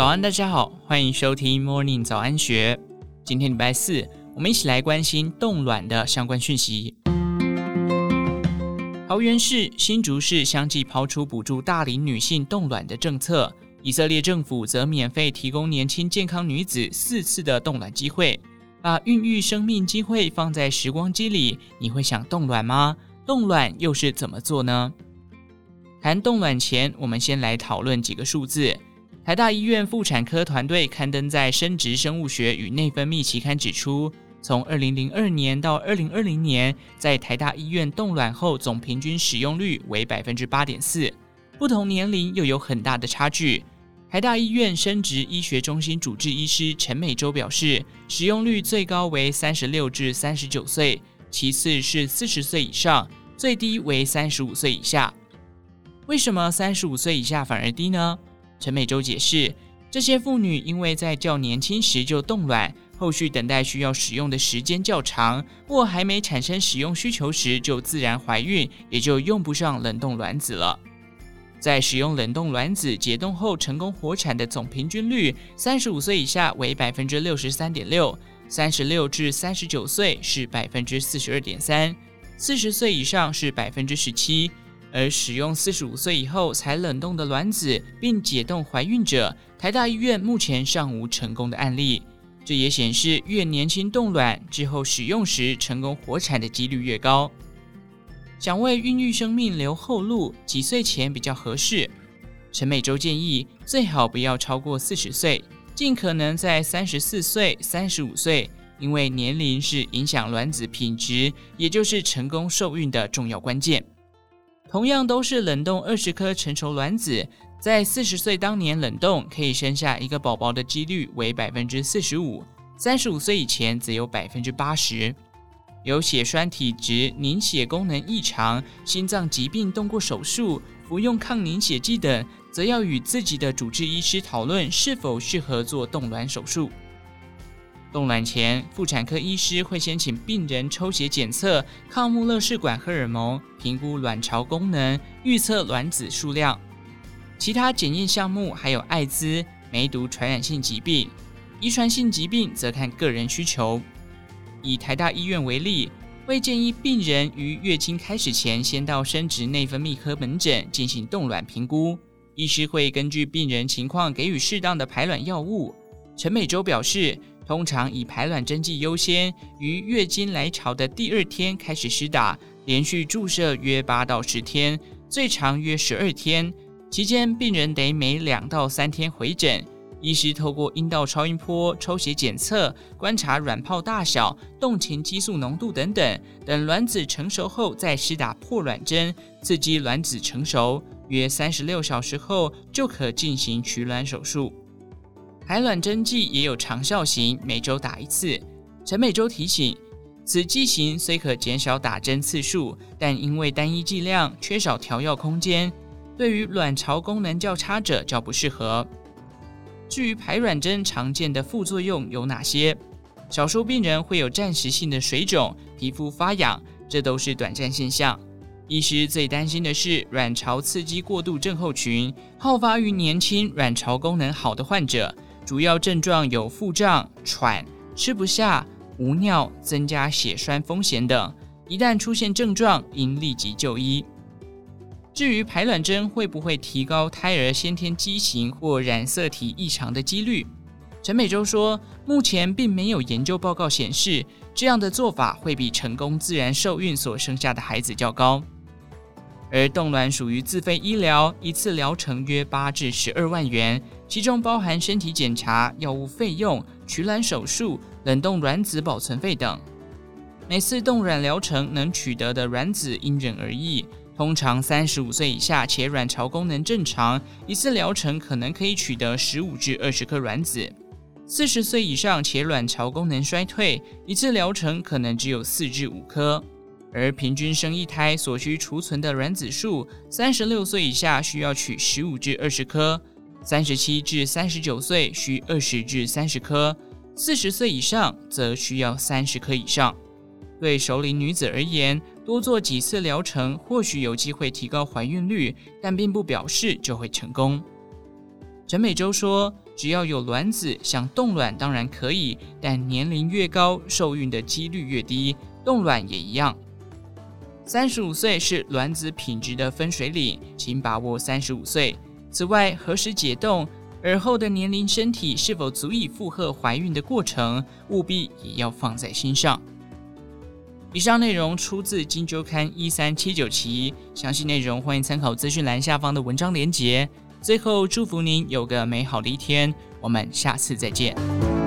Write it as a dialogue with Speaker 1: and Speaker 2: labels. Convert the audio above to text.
Speaker 1: 早安，大家好，欢迎收听 Morning 早安学。今天礼拜四，我们一起来关心冻卵的相关讯息。桃园市、新竹市相继抛出补助大龄女性冻卵的政策，以色列政府则免费提供年轻健康女子四次的冻卵机会。把孕育生命机会放在时光机里，你会想冻卵吗？冻卵又是怎么做呢？谈冻卵前，我们先来讨论几个数字。台大医院妇产科团队刊登在《生殖生物学与内分泌》期刊指出，从2002年到2020年，在台大医院冻卵后总平均使用率为百分之八点四，不同年龄又有很大的差距。台大医院生殖医学中心主治医师陈美洲表示，使用率最高为三十六至三十九岁，其次是四十岁以上，最低为三十五岁以下。为什么三十五岁以下反而低呢？陈美洲解释，这些妇女因为在较年轻时就冻卵，后续等待需要使用的时间较长，或还没产生使用需求时就自然怀孕，也就用不上冷冻卵子了。在使用冷冻卵子解冻后成功活产的总平均率，三十五岁以下为百分之六十三点六，三十六至三十九岁是百分之四十二点三，四十岁以上是百分之十七。而使用四十五岁以后才冷冻的卵子并解冻怀孕者，台大医院目前尚无成功的案例。这也显示越年轻冻卵之后使用时成功活产的几率越高。想为孕育生命留后路，几岁前比较合适？陈美洲建议最好不要超过四十岁，尽可能在三十四岁、三十五岁，因为年龄是影响卵子品质，也就是成功受孕的重要关键。同样都是冷冻二十颗成熟卵子，在四十岁当年冷冻可以生下一个宝宝的几率为百分之四十五，三十五岁以前则有百分之八十。有血栓体质、凝血功能异常、心脏疾病、动过手术、服用抗凝血剂等，则要与自己的主治医师讨论是否适合做冻卵手术。冻卵前，妇产科医师会先请病人抽血检测抗穆勒氏管荷尔蒙，评估卵巢功能，预测卵子数量。其他检验项目还有艾滋、梅毒传染性疾病，遗传性疾病则看个人需求。以台大医院为例，会建议病人于月经开始前先到生殖内分泌科门诊进行冻卵评估，医师会根据病人情况给予适当的排卵药物。陈美洲表示，通常以排卵针剂优先，于月经来潮的第二天开始施打，连续注射约八到十天，最长约十二天，期间病人得每两到三天回诊。医师透过阴道超音波、抽血检测，观察卵泡大小、动情激素浓度等等。等卵子成熟后，再施打破卵针，刺激卵子成熟。约三十六小时后，就可进行取卵手术。排卵针剂也有长效型，每周打一次。陈美洲提醒，此剂型虽可减少打针次数，但因为单一剂量，缺少调药空间，对于卵巢功能较差者较不适合。至于排卵针常见的副作用有哪些？少数病人会有暂时性的水肿、皮肤发痒，这都是短暂现象。医师最担心的是卵巢刺激过度症候群，好发于年轻、卵巢功能好的患者，主要症状有腹胀、喘、吃不下、无尿、增加血栓风险等。一旦出现症状，应立即就医。至于排卵针会不会提高胎儿先天畸形或染色体异常的几率？陈美洲说，目前并没有研究报告显示这样的做法会比成功自然受孕所生下的孩子较高。而冻卵属于自费医疗，一次疗程约八至十二万元，其中包含身体检查、药物费用、取卵手术、冷冻卵子保存费等。每次冻卵疗程能取得的卵子因人而异。通常三十五岁以下且卵巢功能正常，一次疗程可能可以取得十五至二十颗卵子；四十岁以上且卵巢功能衰退，一次疗程可能只有四至五颗。而平均生一胎所需储存的卵子数，三十六岁以下需要取十五至二十颗，三十七至三十九岁需二十至三十颗，四十岁以上则需要三十颗以上。对熟龄女子而言，多做几次疗程或许有机会提高怀孕率，但并不表示就会成功。陈美洲说，只要有卵子，想冻卵当然可以，但年龄越高，受孕的几率越低，冻卵也一样。三十五岁是卵子品质的分水岭，请把握三十五岁。此外，何时解冻，而后的年龄、身体是否足以负荷怀孕的过程，务必也要放在心上。以上内容出自《金周刊》一三七九期，详细内容欢迎参考资讯栏下方的文章连接。最后，祝福您有个美好的一天，我们下次再见。